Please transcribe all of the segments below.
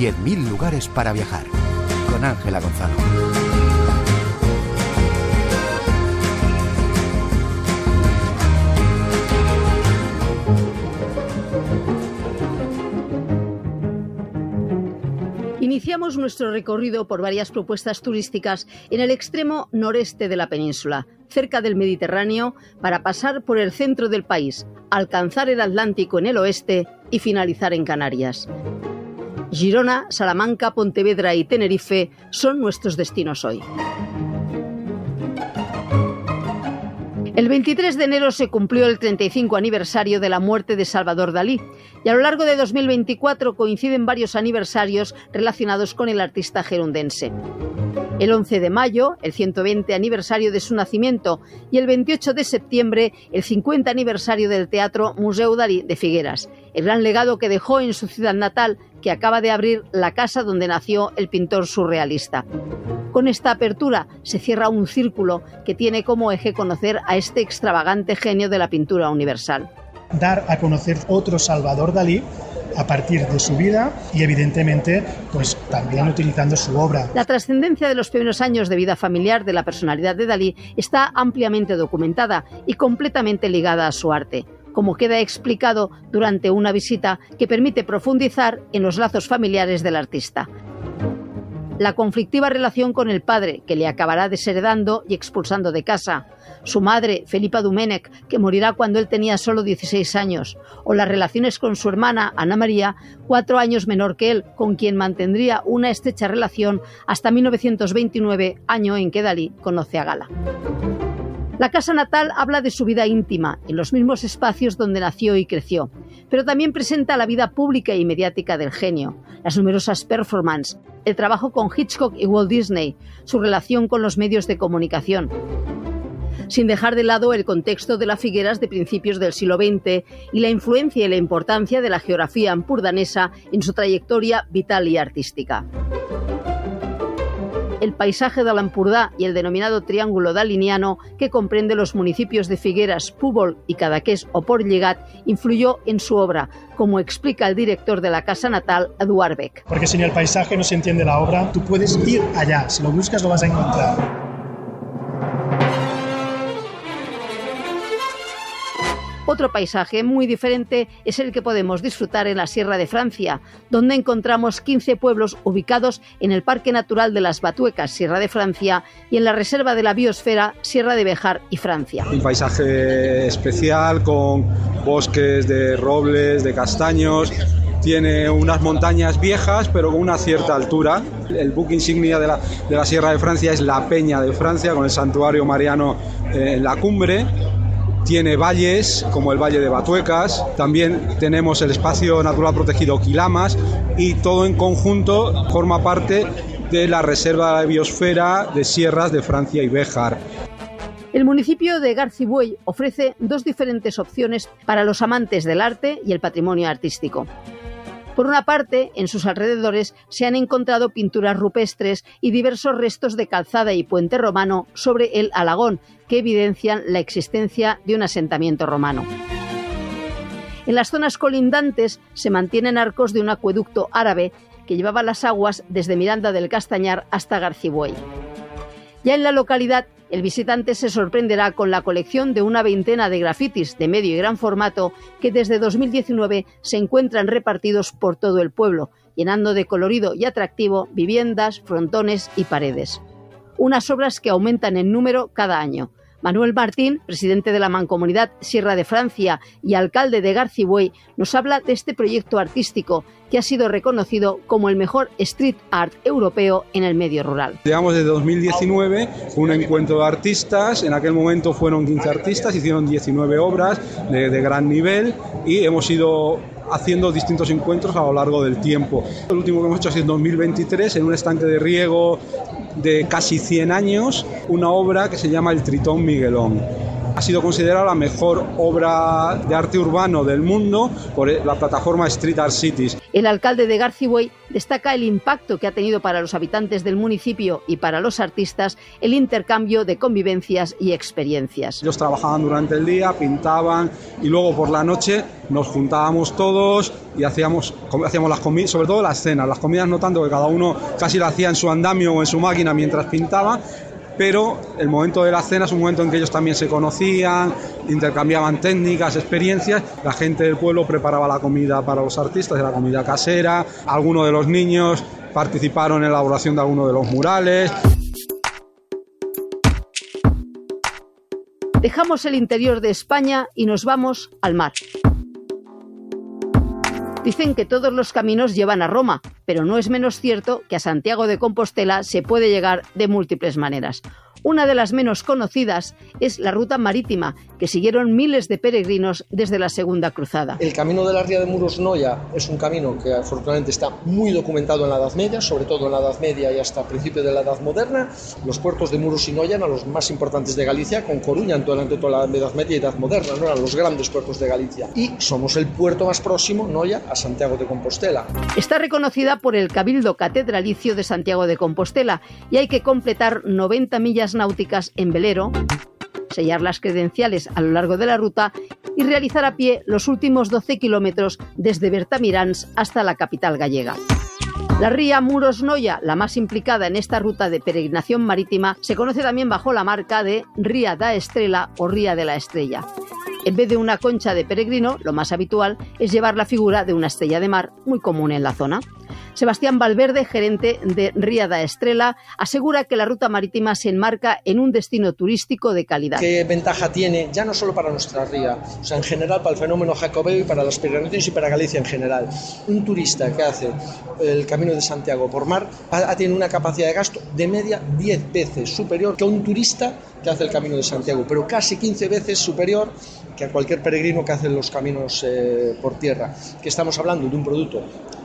10.000 lugares para viajar. Con Ángela Gonzalo. Iniciamos nuestro recorrido por varias propuestas turísticas en el extremo noreste de la península, cerca del Mediterráneo, para pasar por el centro del país, alcanzar el Atlántico en el oeste y finalizar en Canarias. Girona, Salamanca, Pontevedra y Tenerife son nuestros destinos hoy. El 23 de enero se cumplió el 35 aniversario de la muerte de Salvador Dalí y a lo largo de 2024 coinciden varios aniversarios relacionados con el artista gerundense. El 11 de mayo, el 120 aniversario de su nacimiento y el 28 de septiembre, el 50 aniversario del Teatro Museu Dalí de Figueras, el gran legado que dejó en su ciudad natal que acaba de abrir la casa donde nació el pintor surrealista. Con esta apertura se cierra un círculo que tiene como eje conocer a este extravagante genio de la pintura universal. Dar a conocer otro Salvador Dalí a partir de su vida y evidentemente pues también utilizando su obra. La trascendencia de los primeros años de vida familiar de la personalidad de Dalí está ampliamente documentada y completamente ligada a su arte como queda explicado durante una visita que permite profundizar en los lazos familiares del artista la conflictiva relación con el padre, que le acabará desheredando y expulsando de casa, su madre, Felipa Dumenech, que morirá cuando él tenía solo 16 años, o las relaciones con su hermana, Ana María, cuatro años menor que él, con quien mantendría una estrecha relación hasta 1929, año en que Dalí conoce a Gala. La casa natal habla de su vida íntima, en los mismos espacios donde nació y creció, pero también presenta la vida pública y mediática del genio, las numerosas performances, el trabajo con Hitchcock y Walt Disney, su relación con los medios de comunicación. Sin dejar de lado el contexto de las Figueras de principios del siglo XX y la influencia y la importancia de la geografía ampurdanesa en su trayectoria vital y artística el paisaje de l'Empordà y el denominado Triángulo Daliniano, que comprende los municipios de Figueras, Púbol y Cadaqués o Port Llegat, influyó en su obra, como explica el director de la casa natal, Eduard Beck. Porque sin el paisaje no se entiende la obra, tú puedes ir allá, si lo buscas lo vas a encontrar. Otro paisaje muy diferente es el que podemos disfrutar en la Sierra de Francia, donde encontramos 15 pueblos ubicados en el Parque Natural de las Batuecas, Sierra de Francia, y en la Reserva de la Biosfera, Sierra de Bejar y Francia. Un paisaje especial con bosques de robles, de castaños, tiene unas montañas viejas pero con una cierta altura. El buque insignia de la, de la, Sierra de Francia es la Peña de Francia con el santuario mariano en la cumbre tiene valles como el Valle de Batuecas, también tenemos el espacio natural protegido Quilamas y todo en conjunto forma parte de la Reserva de Biosfera de Sierras de Francia y Béjar. El municipio de Garcibuey ofrece dos diferentes opciones para los amantes del arte y el patrimonio artístico. Por una parte, en sus alrededores se han encontrado pinturas rupestres y diversos restos de calzada y puente romano sobre el Alagón, que evidencian la existencia de un asentamiento romano. En las zonas colindantes se mantienen arcos de un acueducto árabe que llevaba las aguas desde Miranda del Castañar hasta Garcibuey. Ya en la localidad, el visitante se sorprenderá con la colección de una veintena de grafitis de medio y gran formato que desde 2019 se encuentran repartidos por todo el pueblo, llenando de colorido y atractivo viviendas, frontones y paredes. Unas obras que aumentan en número cada año, Manuel Martín, presidente de la Mancomunidad Sierra de Francia y alcalde de Garcibuey, nos habla de este proyecto artístico que ha sido reconocido como el mejor street art europeo en el medio rural. Llegamos desde 2019, un encuentro de artistas, en aquel momento fueron 15 artistas, hicieron 19 obras de, de gran nivel y hemos ido haciendo distintos encuentros a lo largo del tiempo. El último que hemos hecho ha sido en 2023 en un estanque de riego de casi 100 años, una obra que se llama El Tritón Miguelón Ha sido considerada la mejor obra de arte urbano del mundo por la plataforma Street Art Cities. El alcalde de Garcibay destaca el impacto que ha tenido para los habitantes del municipio y para los artistas el intercambio de convivencias y experiencias. Ellos trabajaban durante el día, pintaban y luego por la noche nos juntábamos todos y hacíamos, hacíamos las comidas, sobre todo las cenas, las comidas no tanto que cada uno casi lo hacía en su andamio o en su máquina mientras pintaba, pero el momento de la cena es un momento en que ellos también se conocían, intercambiaban técnicas, experiencias, la gente del pueblo preparaba la comida para los artistas, la comida casera, algunos de los niños participaron en la elaboración de algunos de los murales. Dejamos el interior de España y nos vamos al mar. Dicen que todos los caminos llevan a Roma, pero no es menos cierto que a Santiago de Compostela se puede llegar de múltiples maneras. Una de las menos conocidas es la ruta marítima, que siguieron miles de peregrinos desde la Segunda Cruzada. El camino de la Ría de Muros Noya es un camino que afortunadamente está muy documentado en la Edad Media, sobre todo en la Edad Media y hasta principios de la Edad Moderna. Los puertos de Muros y Noya eran los más importantes de Galicia, con Coruña durante toda la Edad Media y Edad Moderna, no eran los grandes puertos de Galicia. Y somos el puerto más próximo, Noya, a Santiago de Compostela. Está reconocida por el Cabildo Catedralicio de Santiago de Compostela y hay que completar 90 millas náuticas en velero, sellar las credenciales a lo largo de la ruta y realizar a pie los últimos 12 kilómetros desde Bertamiráns hasta la capital gallega. La ría Muros Noya, la más implicada en esta ruta de peregrinación marítima, se conoce también bajo la marca de Ría da Estrella o Ría de la Estrella. En vez de una concha de peregrino, lo más habitual es llevar la figura de una estrella de mar, muy común en la zona. Sebastián Valverde, gerente de Ría da Estrella, asegura que la ruta marítima se enmarca en un destino turístico de calidad. ¿Qué ventaja tiene, ya no solo para nuestra ría, o sea, en general para el fenómeno jacobeo y para las peregrinaciones y para Galicia en general? Un turista que hace el Camino de Santiago por mar tiene una capacidad de gasto de media 10 veces superior que un turista que hace el Camino de Santiago, pero casi 15 veces superior que a cualquier peregrino que hace los caminos eh, por tierra. Que estamos hablando de un producto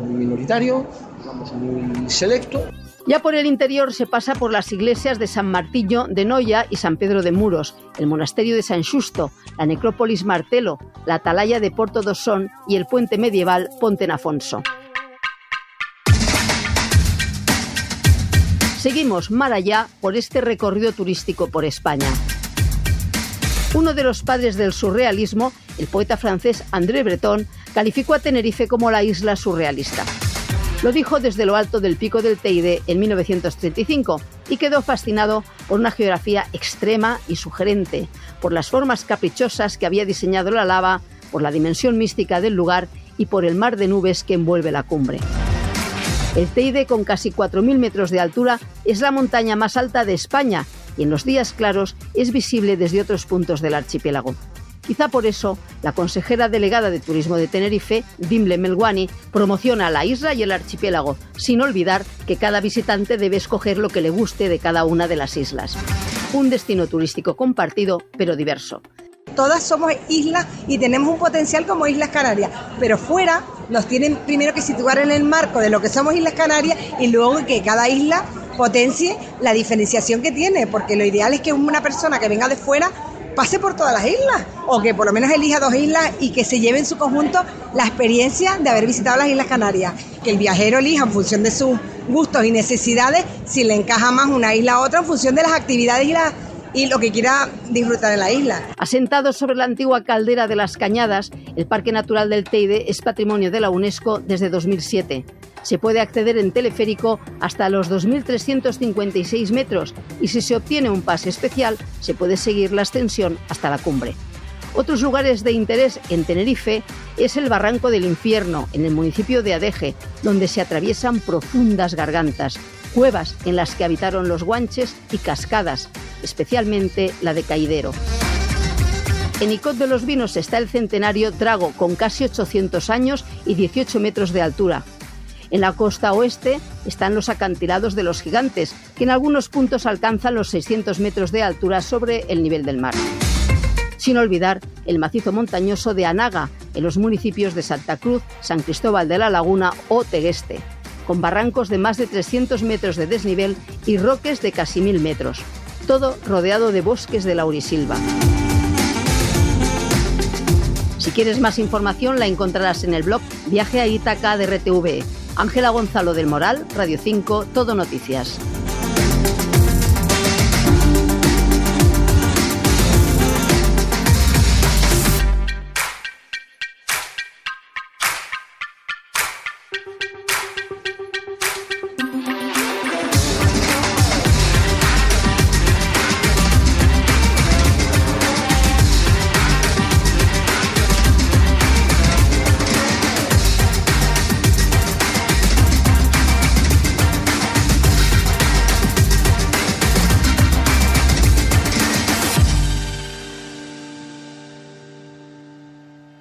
minoritario, vamos, muy selecto. Ya por el interior se pasa por las iglesias de San Martillo de Noya y San Pedro de Muros, el monasterio de San Justo, la necrópolis Martelo, la atalaya de Porto do Son y el puente medieval Ponte Nafonso. Seguimos mar allá por este recorrido turístico por España. Uno de los padres del surrealismo, el poeta francés André Breton, calificó a Tenerife como la isla surrealista. Lo dijo desde lo alto del pico del Teide en 1935 y quedó fascinado por una geografía extrema y sugerente, por las formas caprichosas que había diseñado la lava, por la dimensión mística del lugar y por el mar de nubes que envuelve la cumbre. El Teide, con casi 4.000 metros de altura, es la montaña más alta de España y en los días claros es visible desde otros puntos del archipiélago. Quizá por eso, la consejera delegada de Turismo de Tenerife, Dimble Melwani, promociona la isla y el archipiélago, sin olvidar que cada visitante debe escoger lo que le guste de cada una de las islas. Un destino turístico compartido, pero diverso. Todas somos islas y tenemos un potencial como Islas Canarias, pero fuera nos tienen primero que situar en el marco de lo que somos Islas Canarias y luego que cada isla potencie la diferenciación que tiene, porque lo ideal es que una persona que venga de fuera pase por todas las islas o que por lo menos elija dos islas y que se lleve en su conjunto la experiencia de haber visitado las Islas Canarias. Que el viajero elija en función de sus gustos y necesidades si le encaja más una isla u otra en función de las actividades y, y lo que quiera disfrutar en la isla. Asentado sobre la antigua caldera de las Cañadas, el Parque Natural del Teide es patrimonio de la UNESCO desde 2007 se puede acceder en teleférico hasta los 2.356 metros y si se obtiene un pase especial se puede seguir la ascensión hasta la cumbre. Otros lugares de interés en Tenerife es el Barranco del Infierno, en el municipio de Adeje, donde se atraviesan profundas gargantas, cuevas en las que habitaron los guanches y cascadas, especialmente la de Caidero. En Icot de los Vinos está el centenario Drago, con casi 800 años y 18 metros de altura. En la costa oeste están los acantilados de los gigantes, que en algunos puntos alcanzan los 600 metros de altura sobre el nivel del mar. Sin olvidar el macizo montañoso de Anaga, en los municipios de Santa Cruz, San Cristóbal de la Laguna o Tegueste, con barrancos de más de 300 metros de desnivel y roques de casi 1000 metros, todo rodeado de bosques de laurisilva. Si quieres más información la encontrarás en el blog Viaje a Itaca de RTV. Ángela Gonzalo del Moral, Radio 5, Todo Noticias.